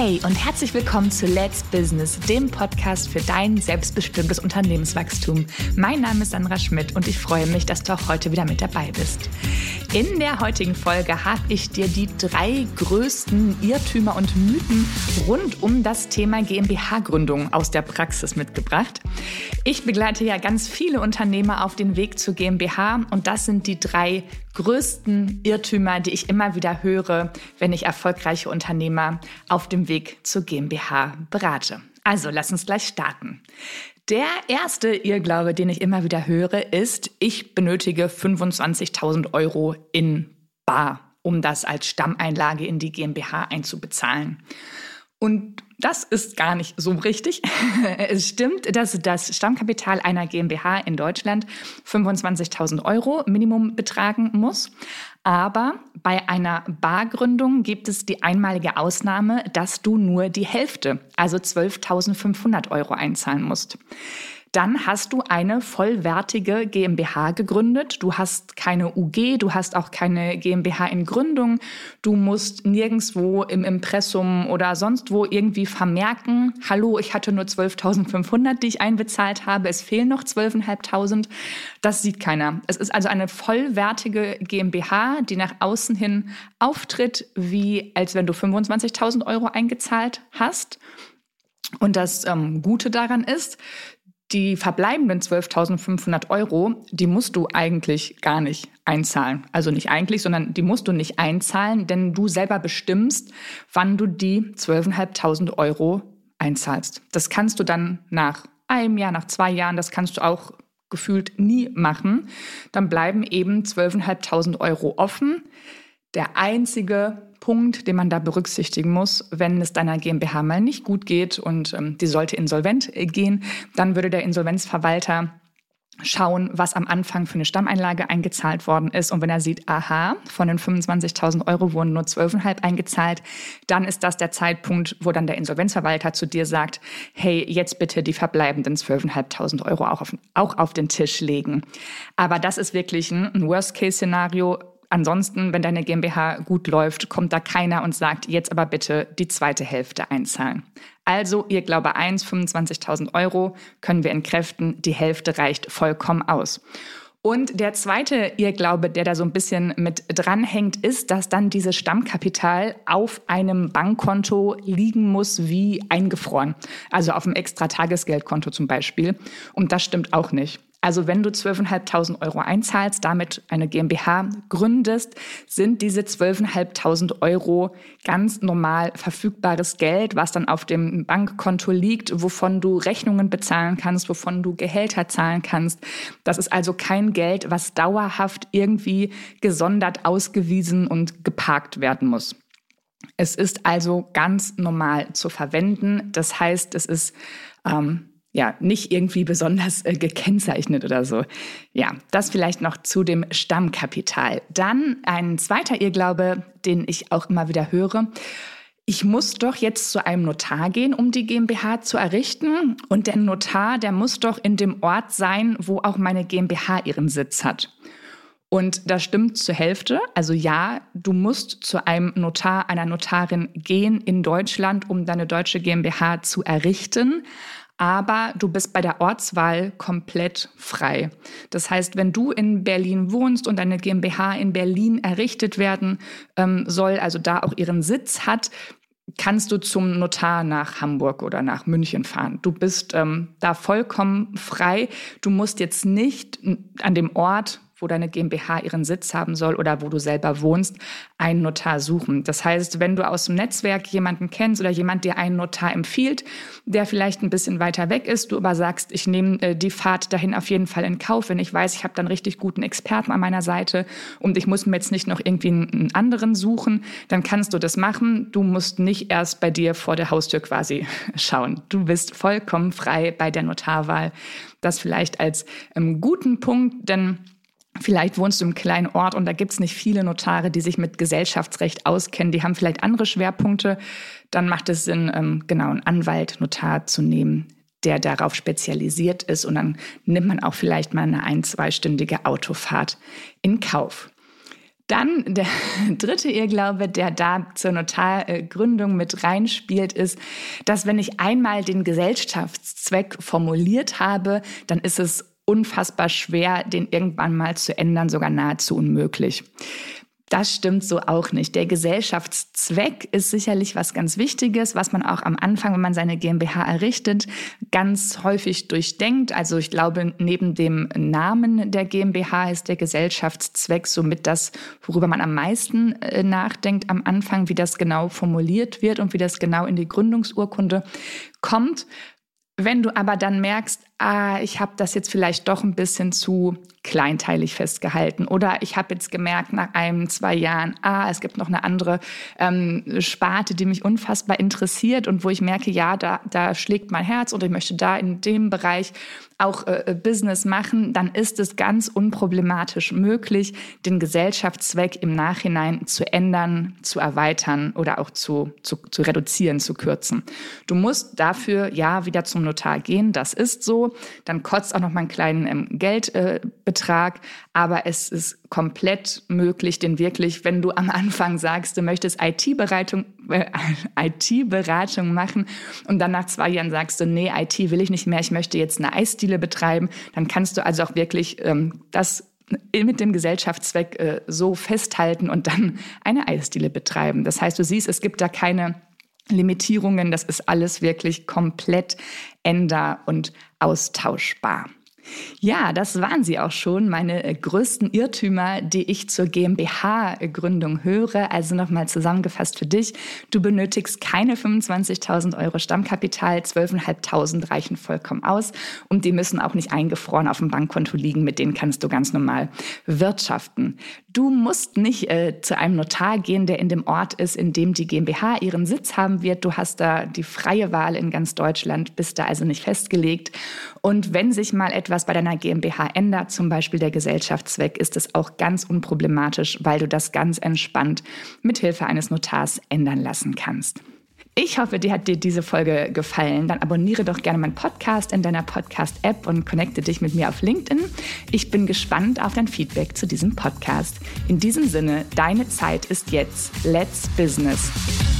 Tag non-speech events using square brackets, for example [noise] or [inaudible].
Hey und herzlich willkommen zu Let's Business, dem Podcast für dein selbstbestimmtes Unternehmenswachstum. Mein Name ist Sandra Schmidt und ich freue mich, dass du auch heute wieder mit dabei bist. In der heutigen Folge habe ich dir die drei größten Irrtümer und Mythen rund um das Thema GmbH-Gründung aus der Praxis mitgebracht. Ich begleite ja ganz viele Unternehmer auf den Weg zur GmbH und das sind die drei größten Irrtümer, die ich immer wieder höre, wenn ich erfolgreiche Unternehmer auf dem Weg zur GmbH berate. Also lass uns gleich starten. Der erste Irrglaube, den ich immer wieder höre, ist, ich benötige 25.000 Euro in Bar, um das als Stammeinlage in die GmbH einzubezahlen. Und das ist gar nicht so richtig. [laughs] es stimmt, dass das Stammkapital einer GmbH in Deutschland 25.000 Euro Minimum betragen muss. Aber bei einer Bargründung gibt es die einmalige Ausnahme, dass du nur die Hälfte, also 12.500 Euro einzahlen musst dann hast du eine vollwertige GmbH gegründet. Du hast keine UG, du hast auch keine GmbH in Gründung. Du musst nirgendwo im Impressum oder sonst wo irgendwie vermerken, hallo, ich hatte nur 12.500, die ich einbezahlt habe, es fehlen noch 12.500. Das sieht keiner. Es ist also eine vollwertige GmbH, die nach außen hin auftritt, wie als wenn du 25.000 Euro eingezahlt hast. Und das ähm, Gute daran ist, die verbleibenden 12.500 Euro, die musst du eigentlich gar nicht einzahlen. Also nicht eigentlich, sondern die musst du nicht einzahlen, denn du selber bestimmst, wann du die 12.500 Euro einzahlst. Das kannst du dann nach einem Jahr, nach zwei Jahren, das kannst du auch gefühlt nie machen. Dann bleiben eben 12.500 Euro offen. Der einzige Punkt, den man da berücksichtigen muss, wenn es deiner GmbH mal nicht gut geht und ähm, die sollte insolvent äh, gehen, dann würde der Insolvenzverwalter schauen, was am Anfang für eine Stammeinlage eingezahlt worden ist. Und wenn er sieht, aha, von den 25.000 Euro wurden nur 12,5 eingezahlt, dann ist das der Zeitpunkt, wo dann der Insolvenzverwalter zu dir sagt, hey, jetzt bitte die verbleibenden 12.500 Euro auch auf, auch auf den Tisch legen. Aber das ist wirklich ein, ein Worst-Case-Szenario Ansonsten, wenn deine GmbH gut läuft, kommt da keiner und sagt, jetzt aber bitte die zweite Hälfte einzahlen. Also, ihr Glaube 1, 25.000 Euro können wir entkräften, die Hälfte reicht vollkommen aus. Und der zweite Irrglaube, der da so ein bisschen mit dranhängt, ist, dass dann dieses Stammkapital auf einem Bankkonto liegen muss wie eingefroren. Also auf einem extra Tagesgeldkonto zum Beispiel. Und das stimmt auch nicht. Also wenn du 12.500 Euro einzahlst, damit eine GmbH gründest, sind diese 12.500 Euro ganz normal verfügbares Geld, was dann auf dem Bankkonto liegt, wovon du Rechnungen bezahlen kannst, wovon du Gehälter zahlen kannst. Das ist also kein Geld, was dauerhaft irgendwie gesondert ausgewiesen und geparkt werden muss. Es ist also ganz normal zu verwenden. Das heißt, es ist ähm, ja, nicht irgendwie besonders äh, gekennzeichnet oder so. Ja, das vielleicht noch zu dem Stammkapital. Dann ein zweiter Irrglaube, den ich auch immer wieder höre. Ich muss doch jetzt zu einem Notar gehen, um die GmbH zu errichten. Und der Notar, der muss doch in dem Ort sein, wo auch meine GmbH ihren Sitz hat. Und das stimmt zur Hälfte. Also ja, du musst zu einem Notar, einer Notarin gehen in Deutschland, um deine deutsche GmbH zu errichten aber du bist bei der Ortswahl komplett frei. Das heißt, wenn du in Berlin wohnst und deine GmbH in Berlin errichtet werden ähm, soll, also da auch ihren Sitz hat, kannst du zum Notar nach Hamburg oder nach München fahren. Du bist ähm, da vollkommen frei. Du musst jetzt nicht an dem Ort wo deine GmbH ihren Sitz haben soll oder wo du selber wohnst, einen Notar suchen. Das heißt, wenn du aus dem Netzwerk jemanden kennst oder jemand dir einen Notar empfiehlt, der vielleicht ein bisschen weiter weg ist, du aber sagst, ich nehme äh, die Fahrt dahin auf jeden Fall in Kauf, wenn ich weiß, ich habe dann richtig guten Experten an meiner Seite und ich muss mir jetzt nicht noch irgendwie einen anderen suchen, dann kannst du das machen. Du musst nicht erst bei dir vor der Haustür quasi [laughs] schauen. Du bist vollkommen frei bei der Notarwahl. Das vielleicht als ähm, guten Punkt, denn Vielleicht wohnst du im kleinen Ort und da gibt's nicht viele Notare, die sich mit Gesellschaftsrecht auskennen. Die haben vielleicht andere Schwerpunkte. Dann macht es Sinn, ähm, genau einen Anwalt, Notar zu nehmen, der darauf spezialisiert ist. Und dann nimmt man auch vielleicht mal eine ein-, zweistündige Autofahrt in Kauf. Dann der [laughs] dritte Irrglaube, der da zur Notargründung mit reinspielt, ist, dass wenn ich einmal den Gesellschaftszweck formuliert habe, dann ist es unfassbar schwer, den irgendwann mal zu ändern, sogar nahezu unmöglich. Das stimmt so auch nicht. Der Gesellschaftszweck ist sicherlich was ganz Wichtiges, was man auch am Anfang, wenn man seine GmbH errichtet, ganz häufig durchdenkt. Also ich glaube, neben dem Namen der GmbH ist der Gesellschaftszweck somit das, worüber man am meisten äh, nachdenkt am Anfang, wie das genau formuliert wird und wie das genau in die Gründungsurkunde kommt. Wenn du aber dann merkst, ah, ich habe das jetzt vielleicht doch ein bisschen zu kleinteilig festgehalten oder ich habe jetzt gemerkt nach einem, zwei Jahren, ah, es gibt noch eine andere ähm, Sparte, die mich unfassbar interessiert und wo ich merke, ja, da, da schlägt mein Herz und ich möchte da in dem Bereich auch äh, Business machen, dann ist es ganz unproblematisch möglich, den Gesellschaftszweck im Nachhinein zu ändern, zu erweitern oder auch zu, zu, zu reduzieren, zu kürzen. Du musst dafür ja wieder zum Notar gehen, das ist so. Dann kotzt auch noch mal einen kleinen ähm, Geldbetrag, äh, aber es ist komplett möglich, den wirklich, wenn du am Anfang sagst, du möchtest IT-Beratung äh, [laughs] IT-Beratung machen und dann nach zwei Jahren sagst du, nee, IT will ich nicht mehr, ich möchte jetzt eine Eisdiele betreiben, dann kannst du also auch wirklich ähm, das mit dem Gesellschaftszweck äh, so festhalten und dann eine Eisdiele betreiben. Das heißt, du siehst, es gibt da keine Limitierungen, das ist alles wirklich komplett änder- und austauschbar. Ja, das waren sie auch schon, meine äh, größten Irrtümer, die ich zur GmbH-Gründung höre. Also nochmal zusammengefasst für dich. Du benötigst keine 25.000 Euro Stammkapital, 12.500 reichen vollkommen aus und die müssen auch nicht eingefroren auf dem Bankkonto liegen, mit denen kannst du ganz normal wirtschaften. Du musst nicht äh, zu einem Notar gehen, der in dem Ort ist, in dem die GmbH ihren Sitz haben wird. Du hast da die freie Wahl in ganz Deutschland, bist da also nicht festgelegt. Und wenn sich mal etwas bei deiner GmbH ändert, zum Beispiel der Gesellschaftszweck, ist es auch ganz unproblematisch, weil du das ganz entspannt mit Hilfe eines Notars ändern lassen kannst. Ich hoffe, dir hat dir diese Folge gefallen. Dann abonniere doch gerne meinen Podcast in deiner Podcast-App und connecte dich mit mir auf LinkedIn. Ich bin gespannt auf dein Feedback zu diesem Podcast. In diesem Sinne, deine Zeit ist jetzt. Let's Business.